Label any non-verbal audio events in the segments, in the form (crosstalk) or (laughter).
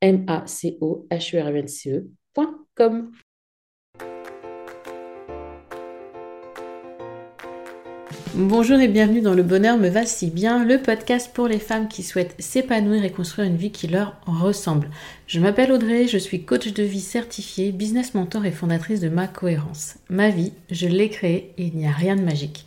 m a c o h e e Bonjour et bienvenue dans Le Bonheur me va si bien, le podcast pour les femmes qui souhaitent s'épanouir et construire une vie qui leur ressemble. Je m'appelle Audrey, je suis coach de vie certifiée, business mentor et fondatrice de Ma Cohérence. Ma vie, je l'ai créée et il n'y a rien de magique.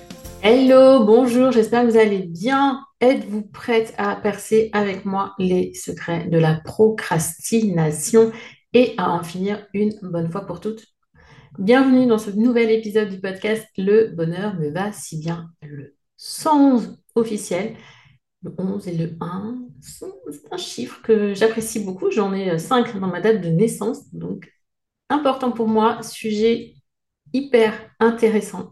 Hello, bonjour, j'espère que vous allez bien. Êtes-vous prête à percer avec moi les secrets de la procrastination et à en finir une bonne fois pour toutes? Bienvenue dans ce nouvel épisode du podcast Le bonheur me va si bien. Le 111 officiel, le 11 et le 1, c'est un chiffre que j'apprécie beaucoup. J'en ai 5 dans ma date de naissance, donc important pour moi, sujet hyper intéressant.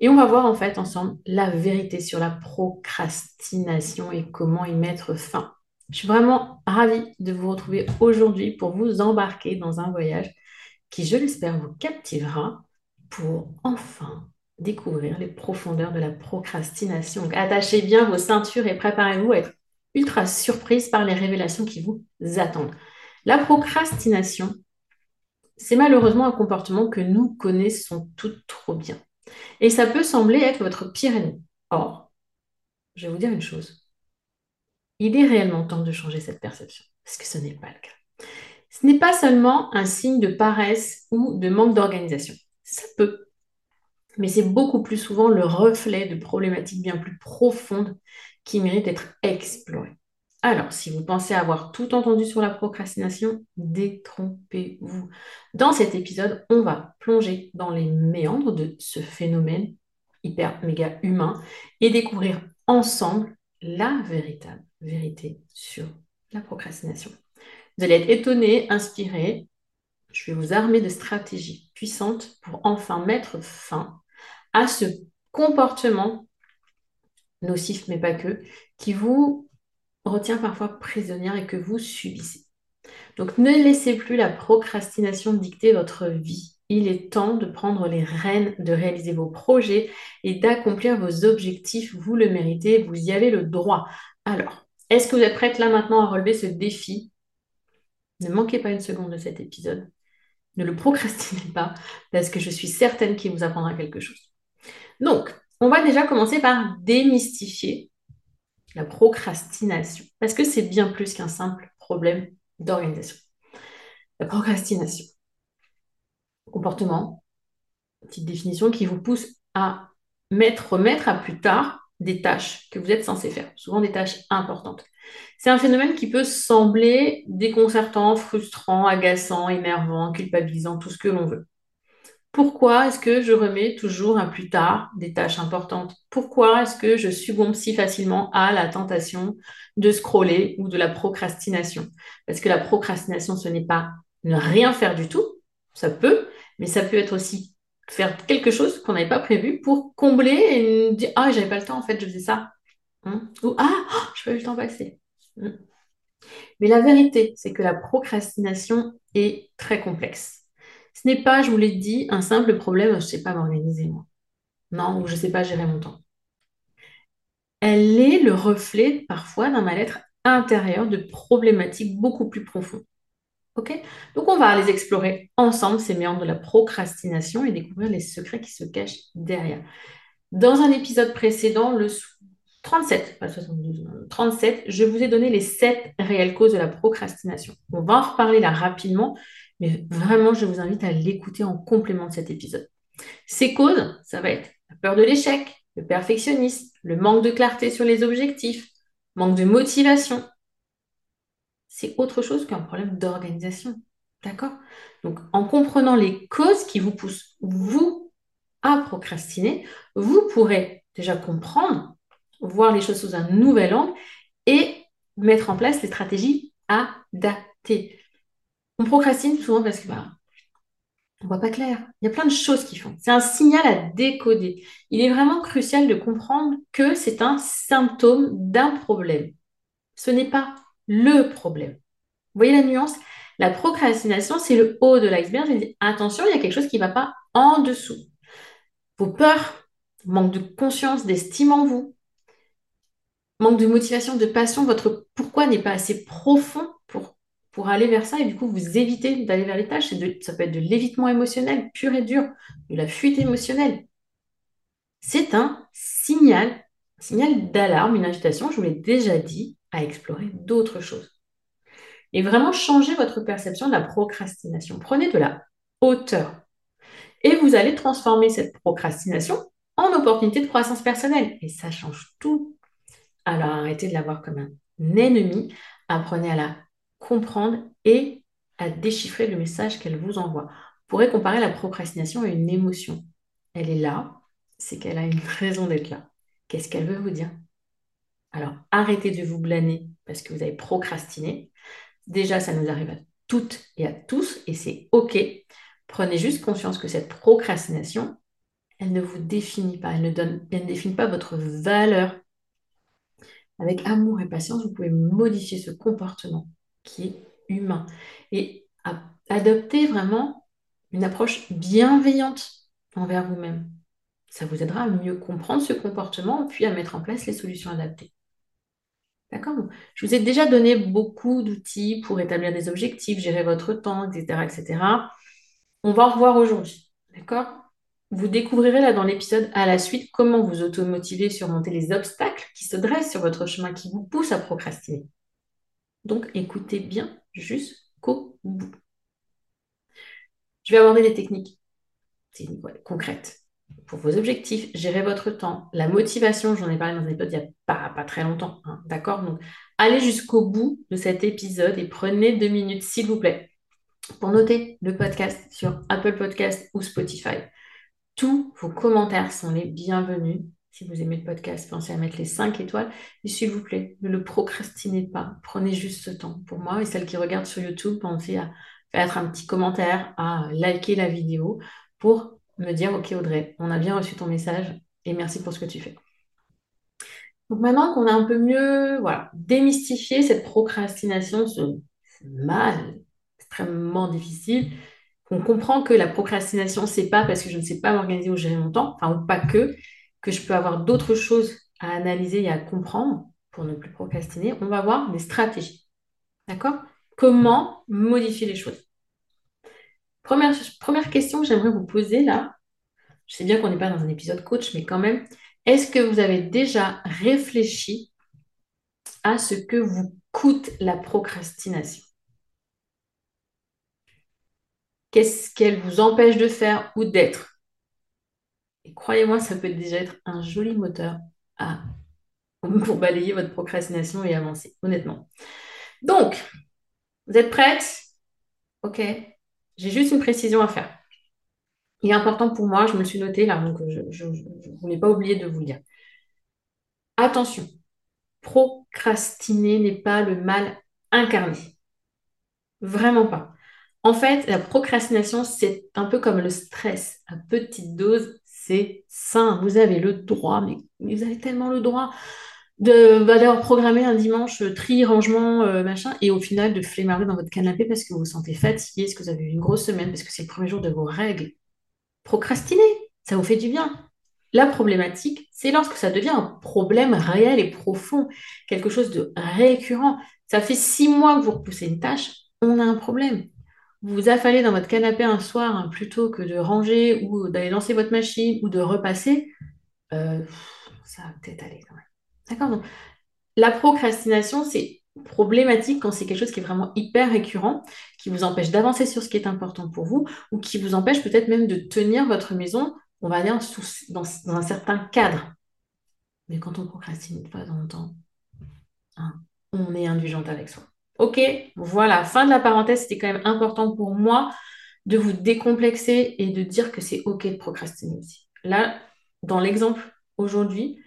Et on va voir en fait ensemble la vérité sur la procrastination et comment y mettre fin. Je suis vraiment ravie de vous retrouver aujourd'hui pour vous embarquer dans un voyage qui, je l'espère, vous captivera pour enfin découvrir les profondeurs de la procrastination. attachez bien vos ceintures et préparez-vous à être ultra surprise par les révélations qui vous attendent. La procrastination, c'est malheureusement un comportement que nous connaissons toutes trop bien. Et ça peut sembler être votre pire ennemi. Or, je vais vous dire une chose. Il est réellement temps de changer cette perception, parce que ce n'est pas le cas. Ce n'est pas seulement un signe de paresse ou de manque d'organisation. Ça peut. Mais c'est beaucoup plus souvent le reflet de problématiques bien plus profondes qui méritent d'être explorées. Alors, si vous pensez avoir tout entendu sur la procrastination, détrompez-vous. Dans cet épisode, on va plonger dans les méandres de ce phénomène hyper méga humain et découvrir ensemble la véritable vérité sur la procrastination. Vous allez être étonné, inspiré. Je vais vous armer de stratégies puissantes pour enfin mettre fin à ce comportement nocif, mais pas que, qui vous retient parfois prisonnière et que vous subissez. Donc ne laissez plus la procrastination dicter votre vie. Il est temps de prendre les rênes, de réaliser vos projets et d'accomplir vos objectifs. Vous le méritez, vous y avez le droit. Alors, est-ce que vous êtes prête là maintenant à relever ce défi? Ne manquez pas une seconde de cet épisode. Ne le procrastinez pas parce que je suis certaine qu'il vous apprendra quelque chose. Donc, on va déjà commencer par démystifier procrastination, parce que c'est bien plus qu'un simple problème d'organisation. La procrastination, comportement, petite définition qui vous pousse à mettre, remettre à plus tard des tâches que vous êtes censé faire, souvent des tâches importantes. C'est un phénomène qui peut sembler déconcertant, frustrant, agaçant, énervant, culpabilisant, tout ce que l'on veut. Pourquoi est-ce que je remets toujours à plus tard des tâches importantes? Pourquoi est-ce que je succombe si facilement à la tentation de scroller ou de la procrastination? Parce que la procrastination, ce n'est pas ne rien faire du tout, ça peut, mais ça peut être aussi faire quelque chose qu'on n'avait pas prévu pour combler et dire Ah, j'avais pas le temps, en fait, je faisais ça. Hein? Ou Ah, je pas eu le temps passer. Hein? Mais la vérité, c'est que la procrastination est très complexe. Ce n'est pas, je vous l'ai dit, un simple problème, je ne sais pas m'organiser moi. Non, ou je ne sais pas gérer mon temps. Elle est le reflet parfois d'un mal-être intérieur de problématiques beaucoup plus profondes. Ok? Donc on va les explorer ensemble, ces méandres de la procrastination et découvrir les secrets qui se cachent derrière. Dans un épisode précédent, le 37, pas 72, 37, je vous ai donné les 7 réelles causes de la procrastination. On va en reparler là rapidement, mais vraiment, je vous invite à l'écouter en complément de cet épisode. Ces causes, ça va être la peur de l'échec, le perfectionnisme, le manque de clarté sur les objectifs, manque de motivation. C'est autre chose qu'un problème d'organisation. D'accord? Donc, en comprenant les causes qui vous poussent, vous, à procrastiner, vous pourrez déjà comprendre voir les choses sous un nouvel angle et mettre en place les stratégies adaptées. On procrastine souvent parce que bah, voit pas clair. Il y a plein de choses qui font. C'est un signal à décoder. Il est vraiment crucial de comprendre que c'est un symptôme d'un problème. Ce n'est pas le problème. Vous voyez la nuance? La procrastination, c'est le haut de l'iceberg. Attention, il y a quelque chose qui ne va pas en dessous. Vos peurs, manque de conscience, d'estime en vous, manque de motivation, de passion, votre pourquoi n'est pas assez profond pour, aller vers ça et du coup vous évitez d'aller vers les tâches. De, ça peut être de l'évitement émotionnel pur et dur, de la fuite émotionnelle. C'est un signal, un signal d'alarme, une invitation, je vous l'ai déjà dit, à explorer d'autres choses. Et vraiment changer votre perception de la procrastination. Prenez de la hauteur. Et vous allez transformer cette procrastination en opportunité de croissance personnelle. Et ça change tout alors arrêtez de la voir comme un ennemi, apprenez à la comprendre et à déchiffrer le message qu'elle vous envoie. Vous pourrez comparer la procrastination à une émotion. Elle est là, c'est qu'elle a une (laughs) raison d'être là. Qu'est-ce qu'elle veut vous dire? Alors arrêtez de vous blâmer parce que vous avez procrastiné. Déjà, ça nous arrive à toutes et à tous et c'est OK. Prenez juste conscience que cette procrastination, elle ne vous définit pas, elle ne, donne, elle ne définit pas votre valeur avec amour et patience, vous pouvez modifier ce comportement qui est humain et adopter vraiment une approche bienveillante envers vous-même. Ça vous aidera à mieux comprendre ce comportement puis à mettre en place les solutions adaptées. D'accord? Je vous ai déjà donné beaucoup d'outils pour établir des objectifs, gérer votre temps, etc., etc. On va en revoir aujourd'hui. D'accord? Vous découvrirez là dans l'épisode à la suite comment vous automotiver, surmonter les obstacles qui se dressent sur votre chemin, qui vous poussent à procrastiner. Donc écoutez bien jusqu'au bout. Je vais aborder des techniques concrètes pour vos objectifs, gérer votre temps, la motivation, j'en ai parlé dans un épisode il n'y a pas, très longtemps, hein, d'accord? Donc allez jusqu'au bout de cet épisode et prenez deux minutes s'il vous plaît pour noter le podcast sur Apple Podcast ou Spotify. Tous vos commentaires sont les bienvenus. Si vous aimez le podcast, pensez à mettre les 5 étoiles. Et s'il vous plaît, ne le procrastinez pas. Prenez juste ce temps. Pour moi et celles qui regardent sur YouTube, pensez à faire un petit commentaire, à liker la vidéo pour me dire, OK Audrey, on a bien reçu ton message et merci pour ce que tu fais. Donc maintenant qu'on a un peu mieux voilà, démystifié cette procrastination, ce mal extrêmement difficile, on comprend que la procrastination, c'est pas parce que je ne sais pas m'organiser ou gérer mon temps, enfin, ou pas que, que je peux avoir d'autres choses à analyser et à comprendre pour ne plus procrastiner. On va voir des stratégies. D'accord? Comment modifier les choses? Première, première question que j'aimerais vous poser là, je sais bien qu'on n'est pas dans un épisode coach, mais quand même, est-ce que vous avez déjà réfléchi à ce que vous coûte la procrastination? Qu'est-ce qu'elle vous empêche de faire ou d'être? Et croyez-moi, ça peut déjà être un joli moteur (laughs) pour balayer votre procrastination et avancer, honnêtement. Donc, vous êtes prête? Ok. J'ai juste une précision à faire. Et important pour moi, je me le suis noté là, donc je ne voulais pas oublier de vous le dire. Attention, procrastiner n'est pas le mal incarné. Vraiment pas. En fait, la procrastination, c'est un peu comme le stress. À petite dose, c'est sain. Vous avez le droit, mais vous avez tellement le droit de bah, d'avoir programmé un dimanche euh, tri, rangement, euh, machin, et au final de flemmarder dans votre canapé parce que vous vous sentez fatigué, parce que vous avez eu une grosse semaine, parce que c'est le premier jour de vos règles. Procrastiner, ça vous fait du bien. La problématique, c'est lorsque ça devient un problème réel et profond, quelque chose de récurrent. Ça fait six mois que vous repoussez une tâche, on a un problème. Vous vous affalez dans votre canapé un soir hein, plutôt que de ranger ou d'aller lancer votre machine ou de repasser, euh, ça va peut-être aller quand même. D'accord Donc, la procrastination, c'est problématique quand c'est quelque chose qui est vraiment hyper récurrent, qui vous empêche d'avancer sur ce qui est important pour vous ou qui vous empêche peut-être même de tenir votre maison, on va dire, dans, un certain cadre. Mais quand on procrastine pas dans le temps, hein, on est indulgente avec soi. Ok, voilà, fin de la parenthèse, c'était quand même important pour moi de vous décomplexer et de dire que c'est ok de procrastiner aussi. Là, dans l'exemple aujourd'hui,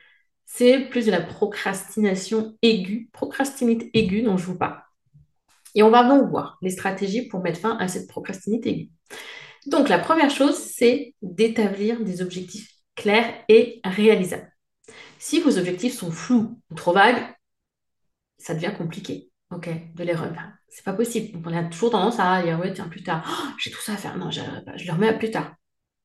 c'est plus de la procrastination aiguë, procrastinite aiguë dont je vous parle. Et on va donc voir les stratégies pour mettre fin à cette procrastinite aiguë. Donc la première chose, c'est d'établir des objectifs clairs et réalisables. Si vos objectifs sont flous ou trop vagues, ça devient compliqué, ok, de les remettre. C'est pas possible. on a toujours tendance à dire ouais tiens plus tard, oh, j'ai tout ça à faire, non je le remets à plus tard.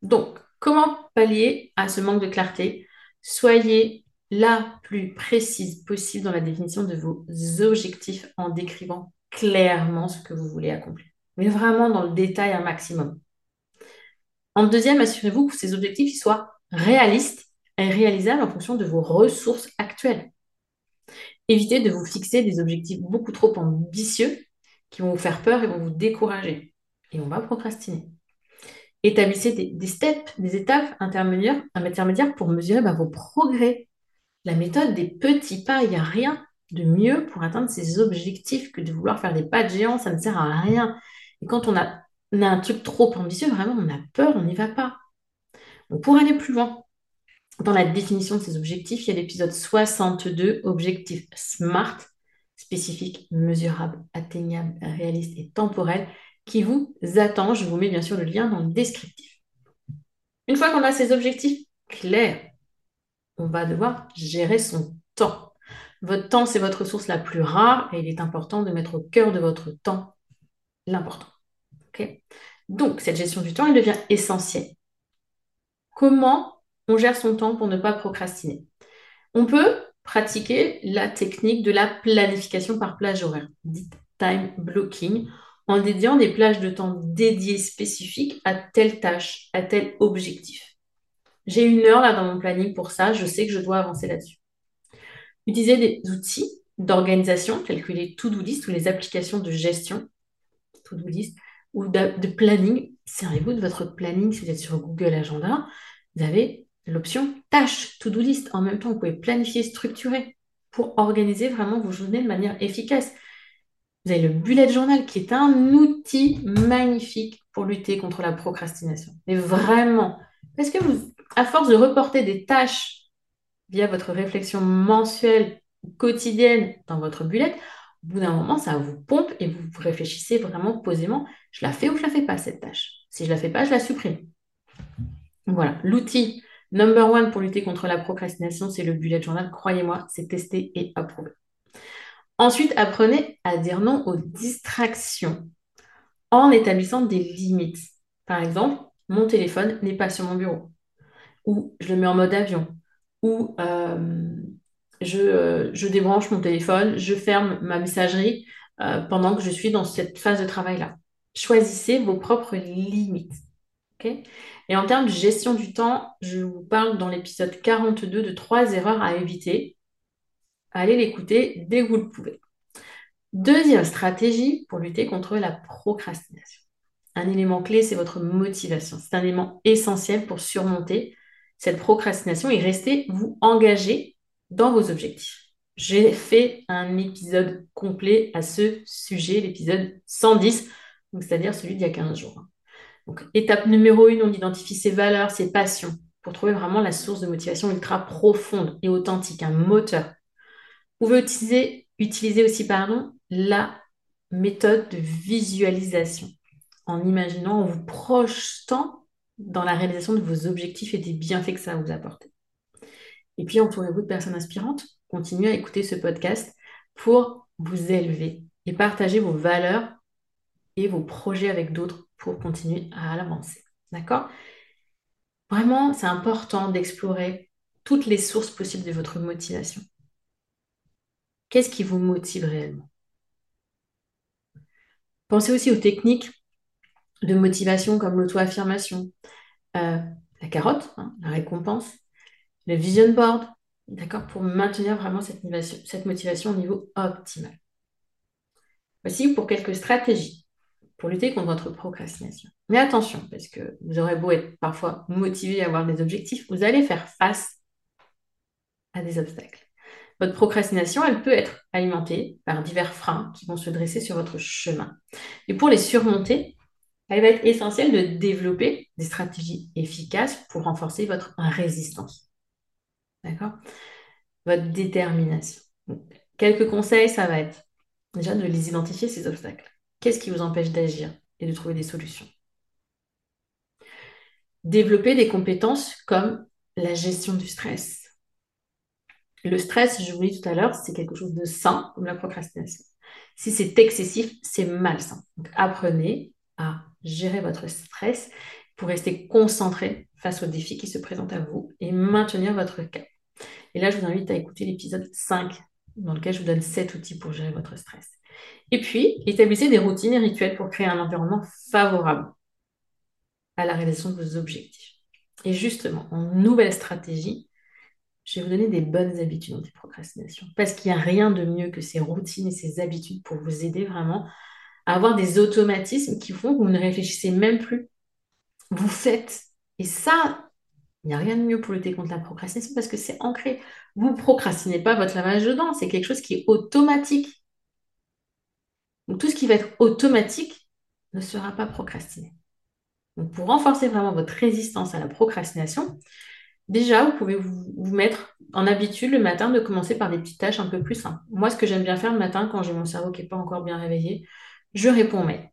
Donc comment pallier à ce manque de clarté? Soyez la plus précise possible dans la définition de vos objectifs en décrivant clairement ce que vous voulez accomplir. Mais vraiment dans le détail un maximum. En deuxième, assurez-vous que ces objectifs soient réalistes et réalisables en fonction de vos ressources actuelles. Évitez de vous fixer des objectifs beaucoup trop ambitieux qui vont vous faire peur et vont vous décourager. Et on va procrastiner. Établissez des, steps, des étapes intermédiaires, pour mesurer bah, vos progrès la méthode des petits pas, il n'y a rien de mieux pour atteindre ses objectifs que de vouloir faire des pas de géant, ça ne sert à rien. Et quand on a, un truc trop ambitieux, vraiment, on a peur, on n'y va pas. pour aller plus loin, dans la définition de ces objectifs, il y a l'épisode 62, objectifs SMART, spécifiques, mesurables, atteignables, réalistes et temporels, qui vous attend. Je vous mets bien sûr le lien dans le descriptif. Une fois qu'on a ces objectifs clairs, on va devoir gérer son temps. Votre temps, c'est votre ressource la plus rare et il est important de mettre au cœur de votre temps l'important. Donc, cette gestion du temps, elle devient essentielle. Comment on gère son temps pour ne pas procrastiner On peut pratiquer la technique de la planification par plage horaire, dite time blocking, en dédiant des plages de temps dédiées spécifiques à telle tâche, à tel objectif. J'ai une heure là dans mon planning pour ça, je sais que je dois avancer là-dessus. Utilisez des outils d'organisation tels que les to-do list ou les applications de gestion, to-do list, ou de, planning. Servez-vous de votre planning si vous êtes sur Google Agenda. Vous avez l'option tâches, to-do list. En même temps, vous pouvez planifier, structurer pour organiser vraiment vos journées de manière efficace. Vous avez le bullet journal qui est un outil magnifique pour lutter contre la procrastination. Mais vraiment, parce que vous, à force de reporter des tâches via votre réflexion mensuelle ou quotidienne dans votre bullet, au bout d'un moment, ça vous pompe et vous réfléchissez vraiment posément, je la fais ou je la fais pas cette tâche? Si je la fais pas, je la supprime. Voilà, l'outil number one pour lutter contre la procrastination, c'est le bullet journal. Croyez-moi, c'est testé et approuvé. Ensuite, apprenez à dire non aux distractions en établissant des limites. Par exemple, mon téléphone n'est pas sur mon bureau, ou je le mets en mode avion, ou euh, je, je, débranche mon téléphone, je ferme ma messagerie euh, pendant que je suis dans cette phase de travail-là. Choisissez vos propres limites. Et en termes de gestion du temps, je vous parle dans l'épisode 42 de trois erreurs à éviter. Allez l'écouter dès que vous le pouvez. Deuxième stratégie pour lutter contre la procrastination un élément clé, c'est votre motivation. C'est un élément essentiel pour surmonter cette procrastination et rester vous engagé dans vos objectifs. J'ai fait un épisode complet à ce sujet, l'épisode 110, c'est-à-dire celui d'il y a 15 jours. Donc, étape numéro une, on identifie ses valeurs, ses passions, pour trouver vraiment la source de motivation ultra profonde et authentique, un moteur. Vous pouvez utiliser, utiliser aussi pardon, la méthode de visualisation, en imaginant, en vous projetant dans la réalisation de vos objectifs et des bienfaits que ça va vous apporter. Et puis, entourez-vous de personnes inspirantes. Continuez à écouter ce podcast pour vous élever et partager vos valeurs et vos projets avec d'autres pour continuer à l'avancer. D'accord? Vraiment, c'est important d'explorer toutes les sources possibles de votre motivation. Qu'est-ce qui vous motive réellement? Pensez aussi aux techniques de motivation comme l'auto-affirmation, euh, la carotte, hein, la récompense, le vision board, d'accord, pour maintenir vraiment cette motivation, cette motivation au niveau optimal. Voici pour quelques stratégies pour lutter contre votre procrastination. Mais attention, parce que vous aurez beau être parfois motivé à avoir des objectifs, vous allez faire face à des obstacles. Votre procrastination, elle peut être alimentée par divers freins qui vont se dresser sur votre chemin. Et pour les surmonter, il va être essentiel de développer des stratégies efficaces pour renforcer votre résistance. D'accord? Votre détermination. quelques conseils, ça va être déjà de les identifier, ces obstacles. Qu'est-ce qui vous empêche d'agir et de trouver des solutions? Développer des compétences comme la gestion du stress. Le stress, je vous l'ai dit tout à l'heure, c'est quelque chose de sain, comme la procrastination. Si c'est excessif, c'est malsain. Donc, apprenez à gérer votre stress pour rester concentré face aux défis qui se présentent à vous et maintenir votre cap. Et là, je vous invite à écouter l'épisode 5, dans lequel je vous donne 7 outils pour gérer votre stress. Et puis, établissez des routines et rituels pour créer un environnement favorable à la réalisation de vos objectifs. Et justement, en nouvelle stratégie, je vais vous donner des bonnes habitudes anti-procrastination. Parce qu'il n'y a rien de mieux que ces routines et ces habitudes pour vous aider vraiment à avoir des automatismes qui font que vous ne réfléchissez même plus. Vous faites. Et ça, il n'y a rien de mieux pour lutter contre la procrastination parce que c'est ancré. Vous ne procrastinez pas votre lavage de dents, c'est quelque chose qui est automatique. Donc tout ce qui va être automatique ne sera pas procrastiné. Donc pour renforcer vraiment votre résistance à la procrastination, déjà vous pouvez vous, mettre en habitude le matin de commencer par des petites tâches un peu plus simples. Moi, ce que j'aime bien faire le matin quand j'ai mon cerveau qui n'est pas encore bien réveillé, je réponds mail.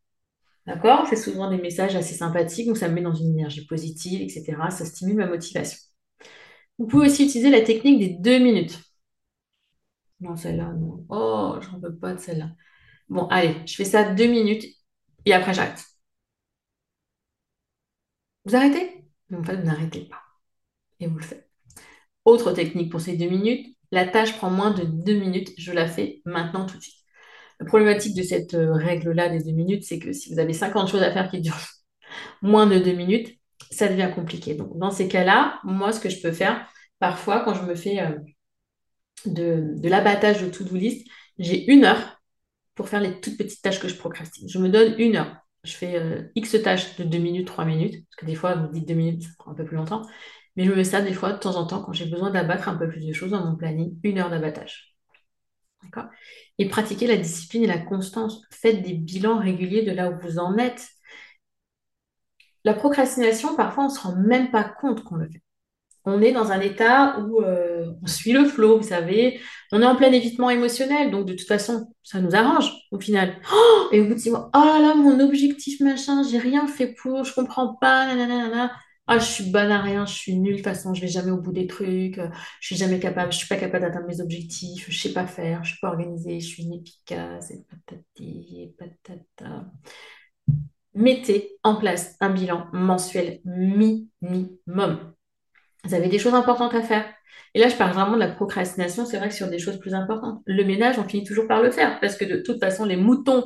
D'accord? C'est souvent des messages assez sympathiques, donc ça me met dans une énergie positive, etc. Ça stimule ma motivation. Vous pouvez aussi utiliser la technique des deux minutes. Non, celle-là, non. Oh, j'en veux pas de celle-là. Bon, allez, je fais ça deux minutes et après j'arrête. Vous arrêtez? En fait, vous n'arrêtez pas. Et vous le faites. Autre technique pour ces deux minutes, la tâche prend moins de deux minutes, je la fais maintenant tout de suite. La problématique de cette euh, règle-là des deux minutes, c'est que si vous avez 50 choses à faire qui durent (laughs) moins de deux minutes, ça devient compliqué. Donc, dans ces cas-là, moi, ce que je peux faire, parfois, quand je me fais euh, de, de l'abattage de to-do list, j'ai une heure pour faire les toutes petites tâches que je procrastine. Je me donne une heure. Je fais euh, X tâches de 2 minutes, 3 minutes, parce que des fois, vous dites 2 minutes, ça prend un peu plus longtemps. Mais je me mets des fois, de temps en temps, quand j'ai besoin d'abattre un peu plus de choses dans mon planning, une heure d'abattage. D'accord? Et pratiquez la discipline et la constance. Faites des bilans réguliers de là où vous en êtes. La procrastination, parfois, on ne se rend même pas compte qu'on le fait on est dans un état où euh, on suit le flot, vous savez, on est en plein évitement émotionnel, donc de toute façon, ça nous arrange au final. Oh, et vous dites, oh là mon objectif machin, j'ai rien fait pour, je comprends pas, ah, je suis bonne à rien, je suis nulle, de toute façon, je vais jamais au bout des trucs, je suis jamais capable, je suis pas capable d'atteindre mes objectifs, je sais pas faire, je suis pas organisée, je suis inefficace, et patati, et patata. Mettez en place un bilan mensuel minimum. Vous avez des choses importantes à faire. Et là, je parle vraiment de la procrastination. C'est vrai que sur des choses plus importantes, le ménage, on finit toujours par le faire parce que de toute façon, les moutons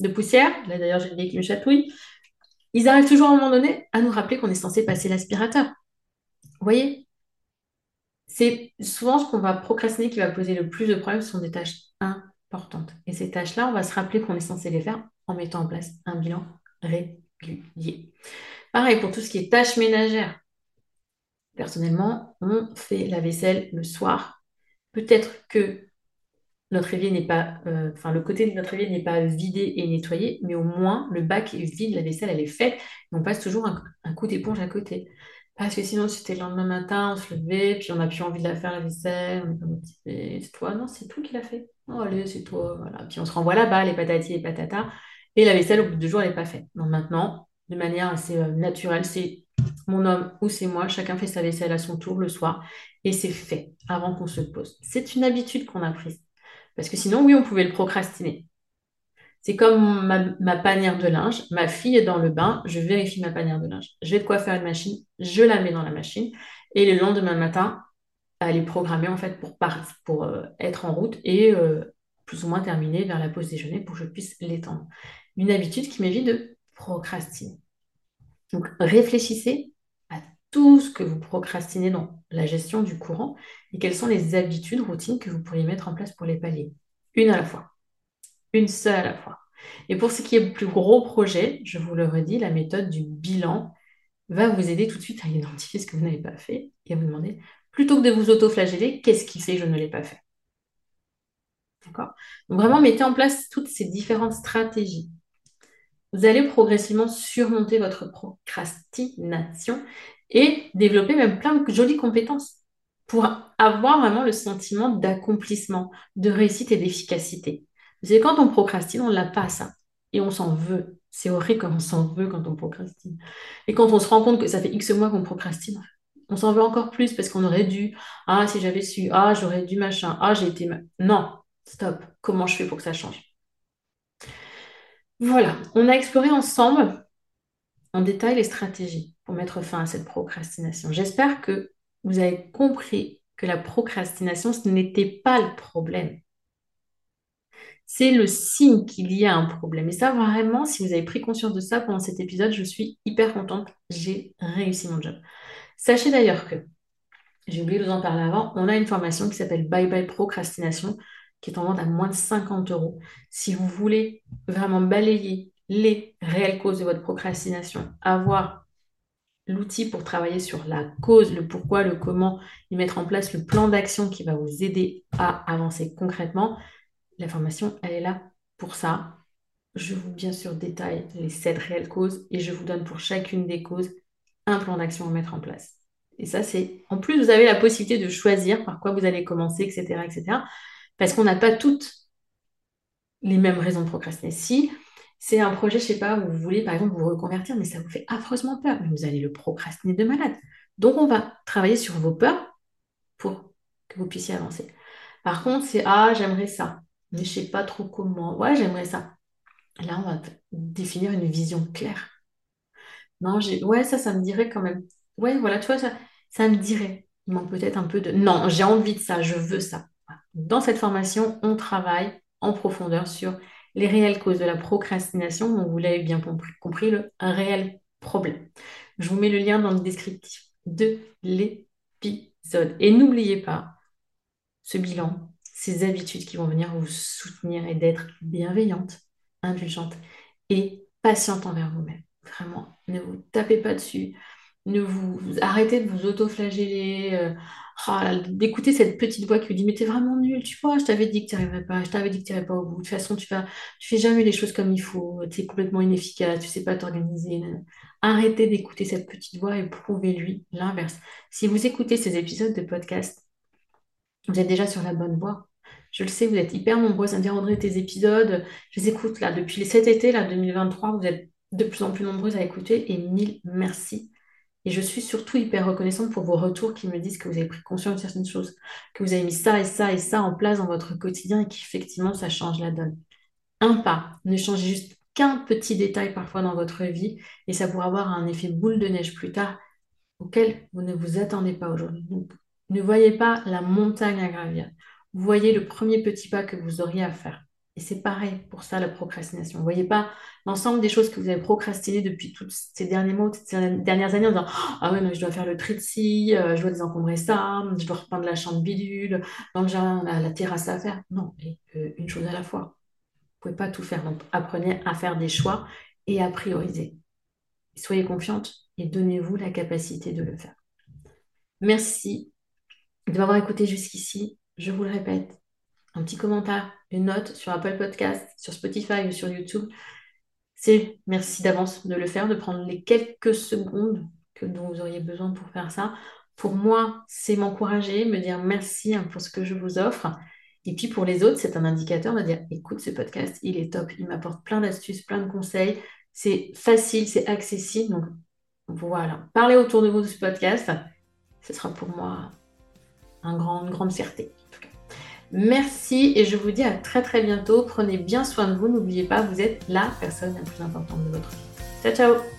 de poussière, là d'ailleurs, j'ai le nez qui me chatouille, ils arrivent toujours à un moment donné à nous rappeler qu'on est censé passer l'aspirateur. Vous voyez? C'est souvent ce qu'on va procrastiner qui va poser le plus de problèmes, ce sont des tâches importantes. Et ces tâches-là, on va se rappeler qu'on est censé les faire en mettant en place un bilan régulier. Pareil pour tout ce qui est tâches ménagères. Personnellement, on fait la vaisselle le soir. Peut-être que notre évier n'est pas, euh, le côté de notre évier n'est pas vidé et nettoyé, mais au moins le bac est vide, la vaisselle, elle est faite, on passe toujours un, coup d'éponge à côté. Parce que sinon, si c'était le lendemain matin, on se levait, puis on n'a plus envie de la faire, la vaisselle, on est comme c'est toi, non, c'est toi qui l'as fait. Oh, allez, c'est toi, voilà. Puis on se renvoie là-bas, les patatis et patatas, et la vaisselle, au bout de deux jours, elle n'est pas faite. Donc maintenant, de manière assez euh, naturelle, c'est mon homme ou c'est moi, chacun fait sa vaisselle à son tour le soir, et c'est fait avant qu'on se pose. C'est une habitude qu'on a prise. Parce que sinon, oui, on pouvait le procrastiner. C'est comme ma, panière de linge. Ma fille est dans le bain, je vérifie ma panière de linge. Je vais de quoi faire une machine, je la mets dans la machine. Et le lendemain matin, elle est programmée en fait pour, pour euh, être en route et euh, plus ou moins terminer vers la pause déjeuner pour que je puisse l'étendre. Une habitude qui m'évite de procrastiner. Donc réfléchissez tout ce que vous procrastinez dans la gestion du courant et quelles sont les habitudes, routines que vous pourriez mettre en place pour les pallier. Une à la fois. Une seule à la fois. Et pour ce qui est plus gros projet, je vous le redis, la méthode du bilan va vous aider tout de suite à identifier ce que vous n'avez pas fait et à vous demander, plutôt que de vous auto-flageller, qu'est-ce qui fait que je ne l'ai pas fait? D'accord? Donc vraiment, mettez en place toutes ces différentes stratégies. Vous allez progressivement surmonter votre procrastination et développer même plein de jolies compétences pour avoir vraiment le sentiment d'accomplissement, de réussite et d'efficacité. C'est quand on procrastine, on l'a pas ça. Et on s'en veut. C'est horrible quand on s'en veut quand on procrastine. Et quand on se rend compte que ça fait X mois qu'on procrastine, on s'en veut encore plus parce qu'on aurait dû, ah, si j'avais su, ah, j'aurais dû machin, ah, j'ai été... Non, stop. Comment je fais pour que ça change? Voilà, on a exploré ensemble en détail les stratégies pour mettre fin à cette procrastination. J'espère que vous avez compris que la procrastination, ce n'était pas le problème. C'est le signe qu'il y a un problème. Et ça, vraiment, si vous avez pris conscience de ça pendant cet épisode, je suis hyper contente. J'ai réussi mon job. Sachez d'ailleurs que, j'ai oublié de vous en parler avant, on a une formation qui s'appelle Bye Bye Procrastination, qui est en vente à moins de 50 euros. Si vous voulez vraiment balayer les réelles causes de votre procrastination, avoir l'outil pour travailler sur la cause, le pourquoi, le comment, et mettre en place le plan d'action qui va vous aider à avancer concrètement, la formation, elle est là pour ça. Je vous, bien sûr, détaille les sept réelles causes et je vous donne pour chacune des causes un plan d'action à mettre en place. Et ça, c'est... En plus, vous avez la possibilité de choisir par quoi vous allez commencer, etc., etc. Parce qu'on n'a pas toutes les mêmes raisons de procrastiner. Si c'est un projet, je sais pas, où vous voulez par exemple vous reconvertir, mais ça vous fait affreusement peur, vous allez le procrastiner de malade. Donc on va travailler sur vos peurs pour que vous puissiez avancer. Par contre, c'est ah, j'aimerais ça, mais je sais pas trop comment. Ouais, j'aimerais ça. Là, on va définir une vision claire. Non, j'ai ouais, ça, ça me dirait quand même. Ouais, voilà, tu vois, ça, ça me dirait. Il manque peut-être un peu de. Non, j'ai envie de ça, je veux ça. Dans cette formation, on travaille en profondeur sur les réelles causes de la procrastination, vous l'avez bien compris, le, réel problème. Je vous mets le lien dans le descriptif de l'épisode. Et n'oubliez pas ce bilan, ces habitudes qui vont venir vous soutenir et d'être bienveillante, indulgente et patiente envers vous-même. Vraiment, ne vous tapez pas dessus, ne vous, arrêtez de vous auto-flageller. Euh, ah, d'écouter cette petite voix qui vous dit mais t'es vraiment nul, tu vois, je t'avais dit que tu arriverais pas, je t'avais dit que tu n'irais pas au bout. De toute façon, tu vas, fais jamais les choses comme il faut, tu es complètement inefficace, tu sais pas t'organiser. Arrêtez d'écouter cette petite voix et prouvez-lui l'inverse. Si vous écoutez ces épisodes de podcast, vous êtes déjà sur la bonne voie. Je le sais, vous êtes hyper nombreux à me dire André, tes épisodes, je les écoute là depuis cet été, là, 2023, vous êtes de plus en plus nombreux à écouter et mille merci et je suis surtout hyper reconnaissante pour vos retours qui me disent que vous avez pris conscience de certaines choses, que vous avez mis ça et ça et ça en place dans votre quotidien et qu'effectivement, ça change la donne. Un pas, ne changez juste qu'un petit détail parfois dans votre vie et ça pourra avoir un effet boule de neige plus tard auquel vous ne vous attendez pas aujourd'hui. Ne voyez pas la montagne à gravir. Voyez le premier petit pas que vous auriez à faire. Et c'est pareil pour ça, la procrastination. Vous voyez pas l'ensemble des choses que vous avez procrastinées depuis tous ces derniers mois, ces dernières années en disant Ah ouais, non, je dois faire le tri de ci, euh, je dois désencombrer ça, je dois reprendre la chambre bidule, dans le jardin, la, terrasse à faire. Non, euh, une chose à la fois. Vous pouvez pas tout faire. Donc apprenez à faire des choix et à prioriser. Soyez confiante et donnez-vous la capacité de le faire. Merci de m'avoir écouté jusqu'ici. Je vous le répète, un petit commentaire, une note sur Apple Podcast, sur Spotify ou sur YouTube, c'est merci d'avance de le faire, de prendre les quelques secondes que dont vous auriez besoin pour faire ça. Pour moi, c'est m'encourager, me dire merci hein, pour ce que je vous offre. Et puis pour les autres, c'est un indicateur de dire écoute ce podcast, il est top, il m'apporte plein d'astuces, plein de conseils, c'est facile, c'est accessible. Donc voilà, parlez autour de vous de ce podcast, ce sera pour moi une grande fierté. Merci et je vous dis à très très bientôt. Prenez bien soin de vous. N'oubliez pas, vous êtes la personne la plus importante de votre vie. Ciao ciao